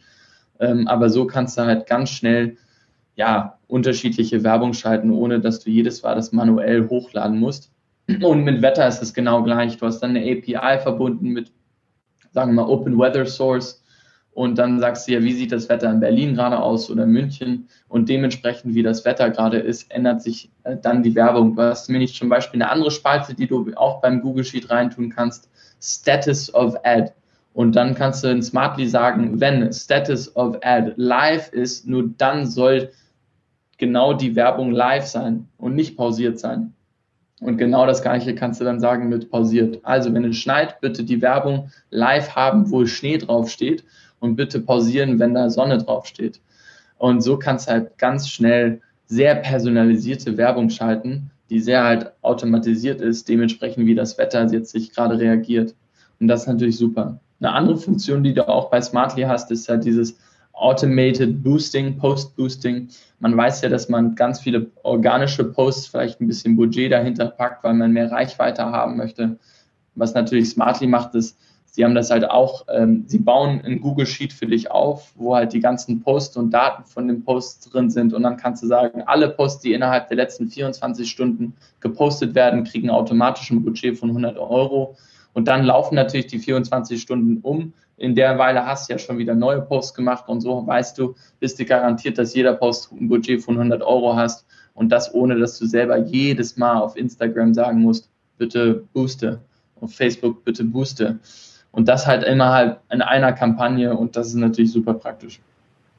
ähm, aber so kannst du halt ganz schnell ja, unterschiedliche Werbung schalten, ohne dass du jedes Mal das manuell hochladen musst. Und mit Wetter ist es genau gleich. Du hast dann eine API verbunden mit, sagen wir mal, Open Weather Source und dann sagst du ja, wie sieht das Wetter in Berlin gerade aus oder München und dementsprechend, wie das Wetter gerade ist, ändert sich äh, dann die Werbung. Du hast nämlich zum Beispiel eine andere Spalte, die du auch beim Google Sheet reintun kannst, Status of Ad. Und dann kannst du in Smartly sagen, wenn Status of Ad live ist, nur dann soll genau die Werbung live sein und nicht pausiert sein. Und genau das gleiche kannst du dann sagen mit pausiert. Also wenn es schneit, bitte die Werbung live haben, wo Schnee drauf steht und bitte pausieren, wenn da Sonne draufsteht. Und so kannst du halt ganz schnell sehr personalisierte Werbung schalten, die sehr halt automatisiert ist, dementsprechend wie das Wetter jetzt sich gerade reagiert. Und das ist natürlich super. Eine andere Funktion, die du auch bei Smartly hast, ist halt dieses Automated Boosting, Post Boosting. Man weiß ja, dass man ganz viele organische Posts vielleicht ein bisschen Budget dahinter packt, weil man mehr Reichweite haben möchte. Was natürlich Smartly macht, ist, Sie haben das halt auch, ähm, sie bauen ein Google Sheet für dich auf, wo halt die ganzen Posts und Daten von den Posts drin sind. Und dann kannst du sagen, alle Posts, die innerhalb der letzten 24 Stunden gepostet werden, kriegen automatisch ein Budget von 100 Euro. Und dann laufen natürlich die 24 Stunden um. In der Weile hast du ja schon wieder neue Posts gemacht und so weißt du, bist du garantiert, dass jeder Post ein Budget von 100 Euro hast und das ohne, dass du selber jedes Mal auf Instagram sagen musst, bitte booste, auf Facebook bitte booste. Und das halt immer halt in einer Kampagne und das ist natürlich super praktisch.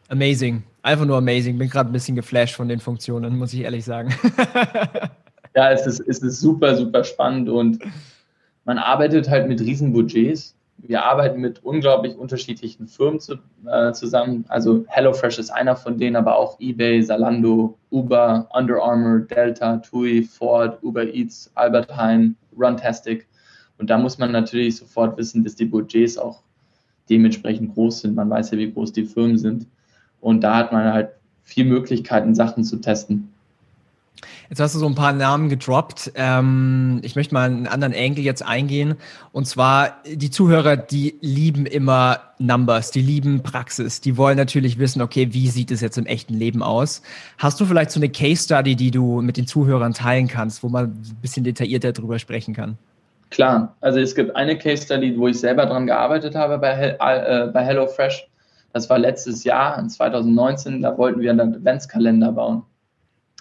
Amazing. Einfach nur amazing. Bin gerade ein bisschen geflasht von den Funktionen, muss ich ehrlich sagen. ja, es ist, es ist super, super spannend und man arbeitet halt mit Riesenbudgets. Wir arbeiten mit unglaublich unterschiedlichen Firmen zu, äh, zusammen. Also HelloFresh ist einer von denen, aber auch eBay, Zalando, Uber, Under Armour, Delta, TUI, Ford, Uber Eats, Albert Heijn, Runtastic. Und da muss man natürlich sofort wissen, dass die Budgets auch dementsprechend groß sind. Man weiß ja, wie groß die Firmen sind. Und da hat man halt viel Möglichkeiten, Sachen zu testen. Jetzt hast du so ein paar Namen gedroppt. Ähm, ich möchte mal einen anderen Angle jetzt eingehen. Und zwar, die Zuhörer, die lieben immer Numbers, die lieben Praxis. Die wollen natürlich wissen, okay, wie sieht es jetzt im echten Leben aus? Hast du vielleicht so eine Case Study, die du mit den Zuhörern teilen kannst, wo man ein bisschen detaillierter drüber sprechen kann? Klar, also es gibt eine Case Study, wo ich selber dran gearbeitet habe bei, äh, bei HelloFresh. Das war letztes Jahr, in 2019, da wollten wir einen Adventskalender bauen.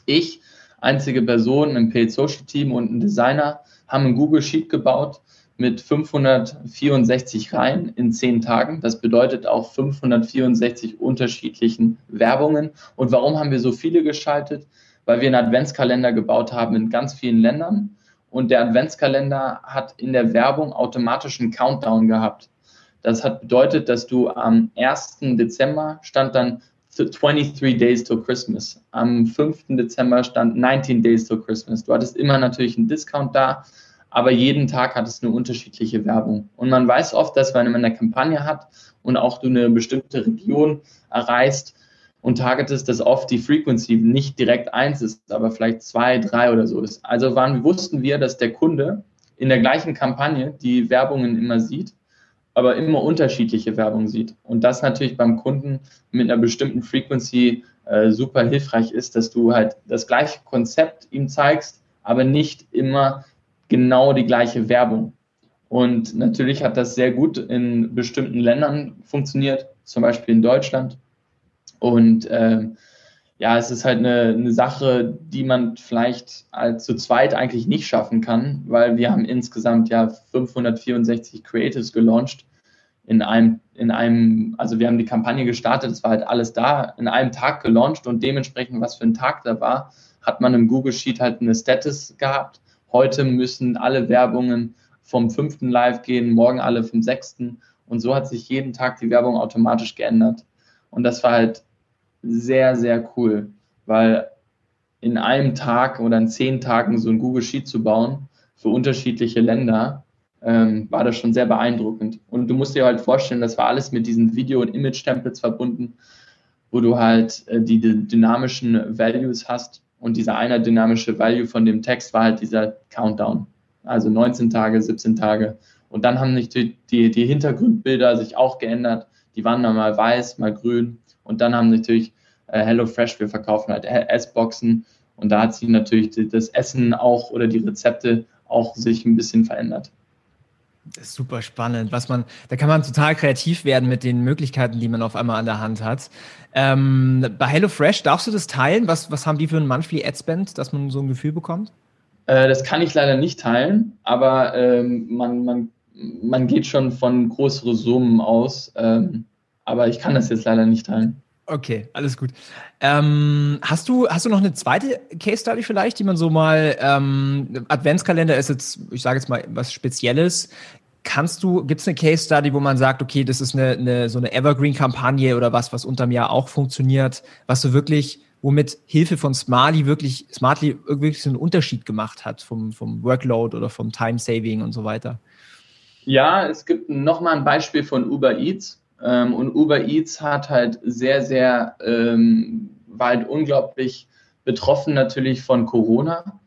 Ich einzige Person im Paid Social Team und ein Designer haben ein Google Sheet gebaut mit 564 Reihen in zehn Tagen. Das bedeutet auch 564 unterschiedlichen Werbungen. Und warum haben wir so viele geschaltet? Weil wir einen Adventskalender gebaut haben in ganz vielen Ländern. Und der Adventskalender hat in der Werbung automatisch einen Countdown gehabt. Das hat bedeutet, dass du am 1. Dezember stand dann 23 Days to Christmas. Am 5. Dezember stand 19 Days to Christmas. Du hattest immer natürlich einen Discount da, aber jeden Tag hattest du eine unterschiedliche Werbung. Und man weiß oft, dass wenn man eine Kampagne hat und auch du eine bestimmte Region erreichst und targetest, dass oft die Frequency nicht direkt eins ist, aber vielleicht zwei, drei oder so ist. Also waren, wussten wir, dass der Kunde in der gleichen Kampagne die Werbungen immer sieht aber immer unterschiedliche Werbung sieht. Und das natürlich beim Kunden mit einer bestimmten Frequency äh, super hilfreich ist, dass du halt das gleiche Konzept ihm zeigst, aber nicht immer genau die gleiche Werbung. Und natürlich hat das sehr gut in bestimmten Ländern funktioniert, zum Beispiel in Deutschland. Und äh, ja, es ist halt eine, eine Sache, die man vielleicht als zu zweit eigentlich nicht schaffen kann, weil wir haben insgesamt ja 564 Creatives gelauncht in einem, in einem, also wir haben die Kampagne gestartet, es war halt alles da, in einem Tag gelauncht und dementsprechend, was für ein Tag da war, hat man im Google Sheet halt eine Status gehabt. Heute müssen alle Werbungen vom fünften live gehen, morgen alle vom sechsten. Und so hat sich jeden Tag die Werbung automatisch geändert. Und das war halt sehr, sehr cool, weil in einem Tag oder in zehn Tagen so ein Google Sheet zu bauen für unterschiedliche Länder, ähm, war das schon sehr beeindruckend. Und du musst dir halt vorstellen, das war alles mit diesen Video- und Image-Templates verbunden, wo du halt äh, die, die, dynamischen Values hast. Und dieser eine dynamische Value von dem Text war halt dieser Countdown. Also 19 Tage, 17 Tage. Und dann haben sich die, die, die Hintergrundbilder sich auch geändert. Die waren dann mal weiß, mal grün. Und dann haben natürlich äh, HelloFresh, wir verkaufen halt S-Boxen. Und da hat sich natürlich das Essen auch oder die Rezepte auch sich ein bisschen verändert. Das ist super spannend, was man, da kann man total kreativ werden mit den Möglichkeiten, die man auf einmal an der Hand hat. Ähm, bei HelloFresh, darfst du das teilen? Was, was haben die für ein Monthly Ad Spend, dass man so ein Gefühl bekommt? Äh, das kann ich leider nicht teilen, aber ähm, man, man, man geht schon von größeren Summen aus. Ähm, aber ich kann das jetzt leider nicht teilen. Okay, alles gut. Ähm, hast du hast du noch eine zweite Case Study vielleicht, die man so mal ähm, Adventskalender ist jetzt, ich sage jetzt mal was Spezielles. Kannst du, gibt es eine Case Study, wo man sagt, okay, das ist eine, eine so eine Evergreen-Kampagne oder was, was unterm Jahr auch funktioniert, was du wirklich, womit Hilfe von Smartly wirklich, Smartly wirklich so einen Unterschied gemacht hat vom, vom Workload oder vom Time Saving und so weiter? Ja, es gibt nochmal ein Beispiel von Uber Eats ähm, und Uber Eats hat halt sehr, sehr, ähm, war halt unglaublich betroffen natürlich von Corona.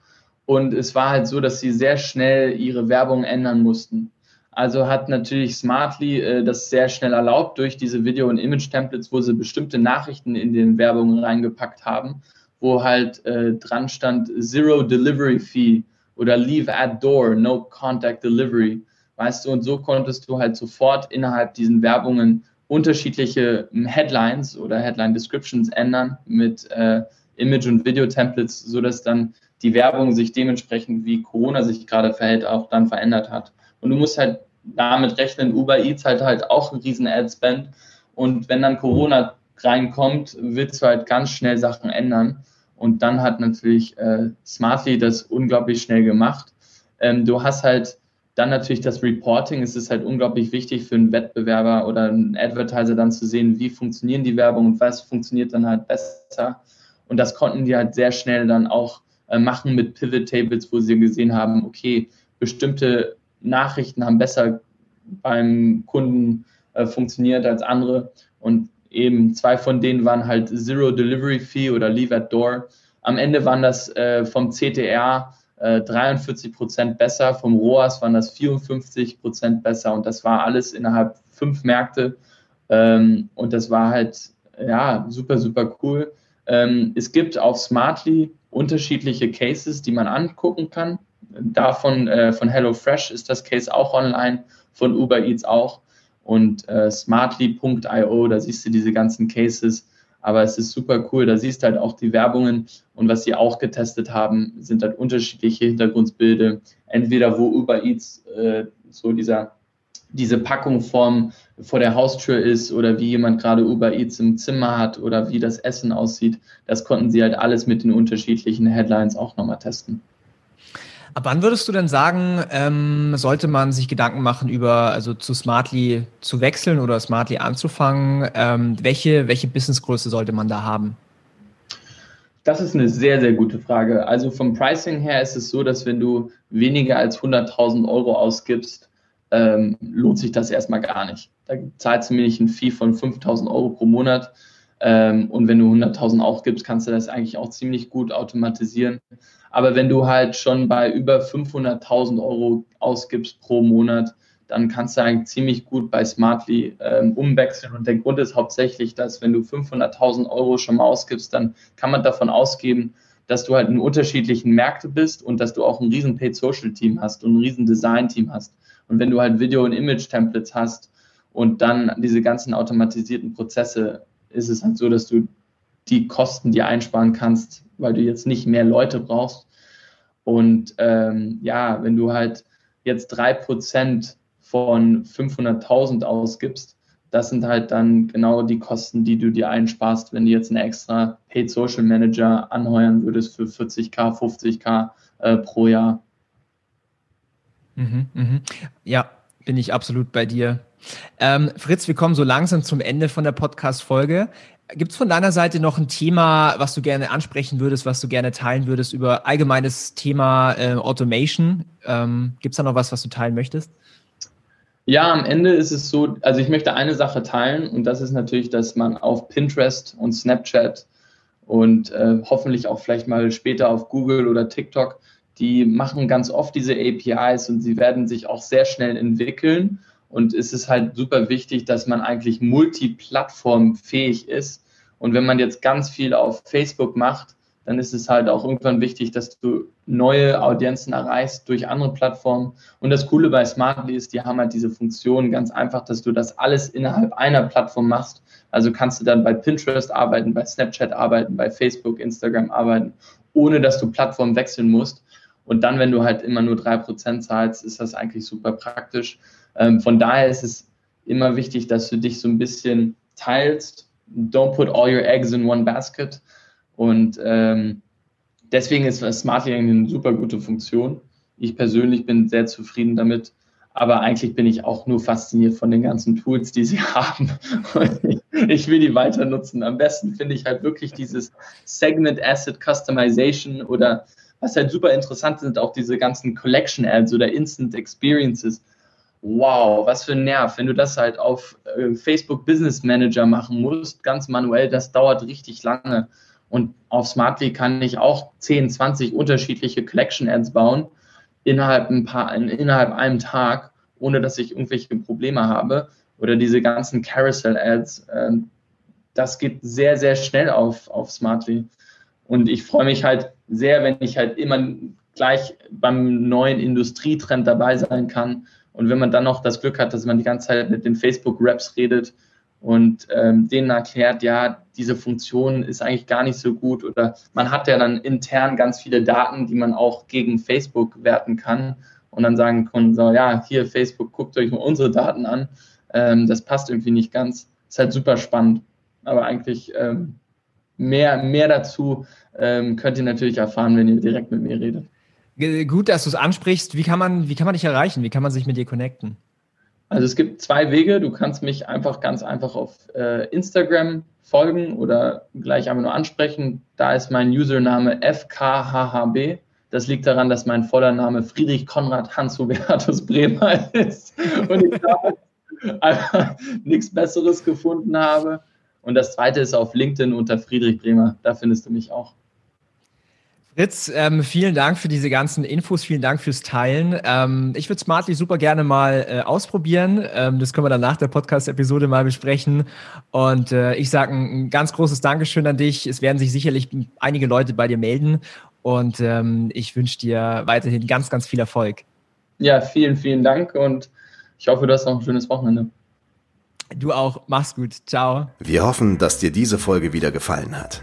Und es war halt so, dass sie sehr schnell ihre Werbung ändern mussten. Also hat natürlich Smartly äh, das sehr schnell erlaubt durch diese Video- und Image-Templates, wo sie bestimmte Nachrichten in den Werbungen reingepackt haben, wo halt äh, dran stand Zero Delivery Fee oder Leave at Door, No Contact Delivery. Weißt du, und so konntest du halt sofort innerhalb diesen Werbungen unterschiedliche hm, Headlines oder Headline Descriptions ändern mit äh, Image- und Video-Templates, sodass dann die Werbung sich dementsprechend, wie Corona sich gerade verhält, auch dann verändert hat. Und du musst halt damit rechnen, Uber Eats halt halt auch einen riesen Ad-Spend. Und wenn dann Corona reinkommt, willst du halt ganz schnell Sachen ändern. Und dann hat natürlich äh, Smartly das unglaublich schnell gemacht. Ähm, du hast halt dann natürlich das Reporting. Es ist halt unglaublich wichtig für einen Wettbewerber oder einen Advertiser dann zu sehen, wie funktionieren die Werbung und was funktioniert dann halt besser. Und das konnten die halt sehr schnell dann auch äh, machen mit Pivot Tables, wo sie gesehen haben, okay, bestimmte Nachrichten haben besser beim Kunden äh, funktioniert als andere. Und eben zwei von denen waren halt Zero Delivery Fee oder Leave at Door. Am Ende waren das äh, vom CTR äh, 43 Prozent besser, vom ROAS waren das 54 Prozent besser und das war alles innerhalb fünf Märkte ähm, und das war halt ja super, super cool. Ähm, es gibt auf Smartly unterschiedliche Cases, die man angucken kann. Davon äh, von HelloFresh ist das Case auch online, von Uber Eats auch und äh, smartly.io, da siehst du diese ganzen Cases. Aber es ist super cool, da siehst du halt auch die Werbungen und was sie auch getestet haben, sind halt unterschiedliche Hintergrundbilder. Entweder wo Uber Eats äh, so dieser, diese Packung vorm, vor der Haustür ist oder wie jemand gerade Uber Eats im Zimmer hat oder wie das Essen aussieht. Das konnten sie halt alles mit den unterschiedlichen Headlines auch nochmal testen. Ab wann würdest du denn sagen, ähm, sollte man sich Gedanken machen über, also zu Smartly zu wechseln oder Smartly anzufangen? Ähm, welche, welche Businessgröße sollte man da haben? Das ist eine sehr, sehr gute Frage. Also vom Pricing her ist es so, dass wenn du weniger als 100.000 Euro ausgibst, ähm, lohnt sich das erstmal gar nicht. Da zahlst du nämlich ein Fee von 5.000 Euro pro Monat. Ähm, und wenn du 100.000 auch gibst, kannst du das eigentlich auch ziemlich gut automatisieren. Aber wenn du halt schon bei über 500.000 Euro ausgibst pro Monat, dann kannst du eigentlich ziemlich gut bei Smartly ähm, umwechseln. Und der Grund ist hauptsächlich, dass wenn du 500.000 Euro schon mal ausgibst, dann kann man davon ausgeben, dass du halt in unterschiedlichen Märkten bist und dass du auch ein riesen Paid Social Team hast und ein riesen Design Team hast. Und wenn du halt Video- und Image-Templates hast und dann diese ganzen automatisierten Prozesse, ist es halt so, dass du die Kosten dir einsparen kannst, weil du jetzt nicht mehr Leute brauchst. Und ähm, ja, wenn du halt jetzt drei Prozent von 500.000 ausgibst, das sind halt dann genau die Kosten, die du dir einsparst, wenn du jetzt einen extra Paid Social Manager anheuern würdest für 40k, 50k äh, pro Jahr. Mhm, mh. Ja, bin ich absolut bei dir. Ähm, Fritz, wir kommen so langsam zum Ende von der Podcast-Folge. Gibt es von deiner Seite noch ein Thema, was du gerne ansprechen würdest, was du gerne teilen würdest über allgemeines Thema äh, Automation? Ähm, Gibt es da noch was, was du teilen möchtest? Ja, am Ende ist es so, also ich möchte eine Sache teilen und das ist natürlich, dass man auf Pinterest und Snapchat und äh, hoffentlich auch vielleicht mal später auf Google oder TikTok, die machen ganz oft diese APIs und sie werden sich auch sehr schnell entwickeln. Und es ist halt super wichtig, dass man eigentlich multiplattformfähig ist. Und wenn man jetzt ganz viel auf Facebook macht, dann ist es halt auch irgendwann wichtig, dass du neue Audienzen erreichst durch andere Plattformen. Und das Coole bei Smartly ist, die haben halt diese Funktion ganz einfach, dass du das alles innerhalb einer Plattform machst. Also kannst du dann bei Pinterest arbeiten, bei Snapchat arbeiten, bei Facebook, Instagram arbeiten, ohne dass du Plattform wechseln musst. Und dann, wenn du halt immer nur drei Prozent zahlst, ist das eigentlich super praktisch. Ähm, von daher ist es immer wichtig, dass du dich so ein bisschen teilst. Don't put all your eggs in one basket. Und ähm, deswegen ist Smartly eine super gute Funktion. Ich persönlich bin sehr zufrieden damit. Aber eigentlich bin ich auch nur fasziniert von den ganzen Tools, die sie haben. Und ich will die weiter nutzen. Am besten finde ich halt wirklich dieses Segment Asset Customization oder was halt super interessant sind, auch diese ganzen Collection Ads oder Instant Experiences wow, was für ein Nerv. Wenn du das halt auf äh, Facebook Business Manager machen musst, ganz manuell, das dauert richtig lange. Und auf Smartly kann ich auch 10, 20 unterschiedliche Collection Ads bauen innerhalb, ein paar, innerhalb einem Tag, ohne dass ich irgendwelche Probleme habe. Oder diese ganzen Carousel Ads, äh, das geht sehr, sehr schnell auf, auf Smartly. Und ich freue mich halt sehr, wenn ich halt immer gleich beim neuen Industrietrend dabei sein kann und wenn man dann noch das Glück hat, dass man die ganze Zeit mit den Facebook-Raps redet und ähm, denen erklärt, ja, diese Funktion ist eigentlich gar nicht so gut oder man hat ja dann intern ganz viele Daten, die man auch gegen Facebook werten kann und dann sagen kann, so, ja, hier Facebook, guckt euch mal unsere Daten an, ähm, das passt irgendwie nicht ganz. Ist halt super spannend, aber eigentlich ähm, mehr, mehr dazu ähm, könnt ihr natürlich erfahren, wenn ihr direkt mit mir redet. Gut, dass du es ansprichst. Wie kann, man, wie kann man dich erreichen? Wie kann man sich mit dir connecten? Also es gibt zwei Wege. Du kannst mich einfach ganz einfach auf äh, Instagram folgen oder gleich einfach nur ansprechen. Da ist mein Username FKHHB. Das liegt daran, dass mein voller Name Friedrich Konrad Hans-Hubertus Bremer ist und ich da nichts Besseres gefunden habe. Und das zweite ist auf LinkedIn unter Friedrich Bremer. Da findest du mich auch. Fritz, ähm, vielen Dank für diese ganzen Infos, vielen Dank fürs Teilen. Ähm, ich würde Smartly super gerne mal äh, ausprobieren. Ähm, das können wir dann nach der Podcast-Episode mal besprechen. Und äh, ich sage ein, ein, ganz großes Dankeschön an dich. Es werden sich sicherlich einige Leute bei dir melden. Und ähm, ich wünsche dir weiterhin ganz, ganz viel Erfolg. Ja, vielen, vielen Dank und ich hoffe, du hast noch ein schönes Wochenende. Du auch. Mach's gut. Ciao. Wir hoffen, dass dir diese Folge wieder gefallen hat.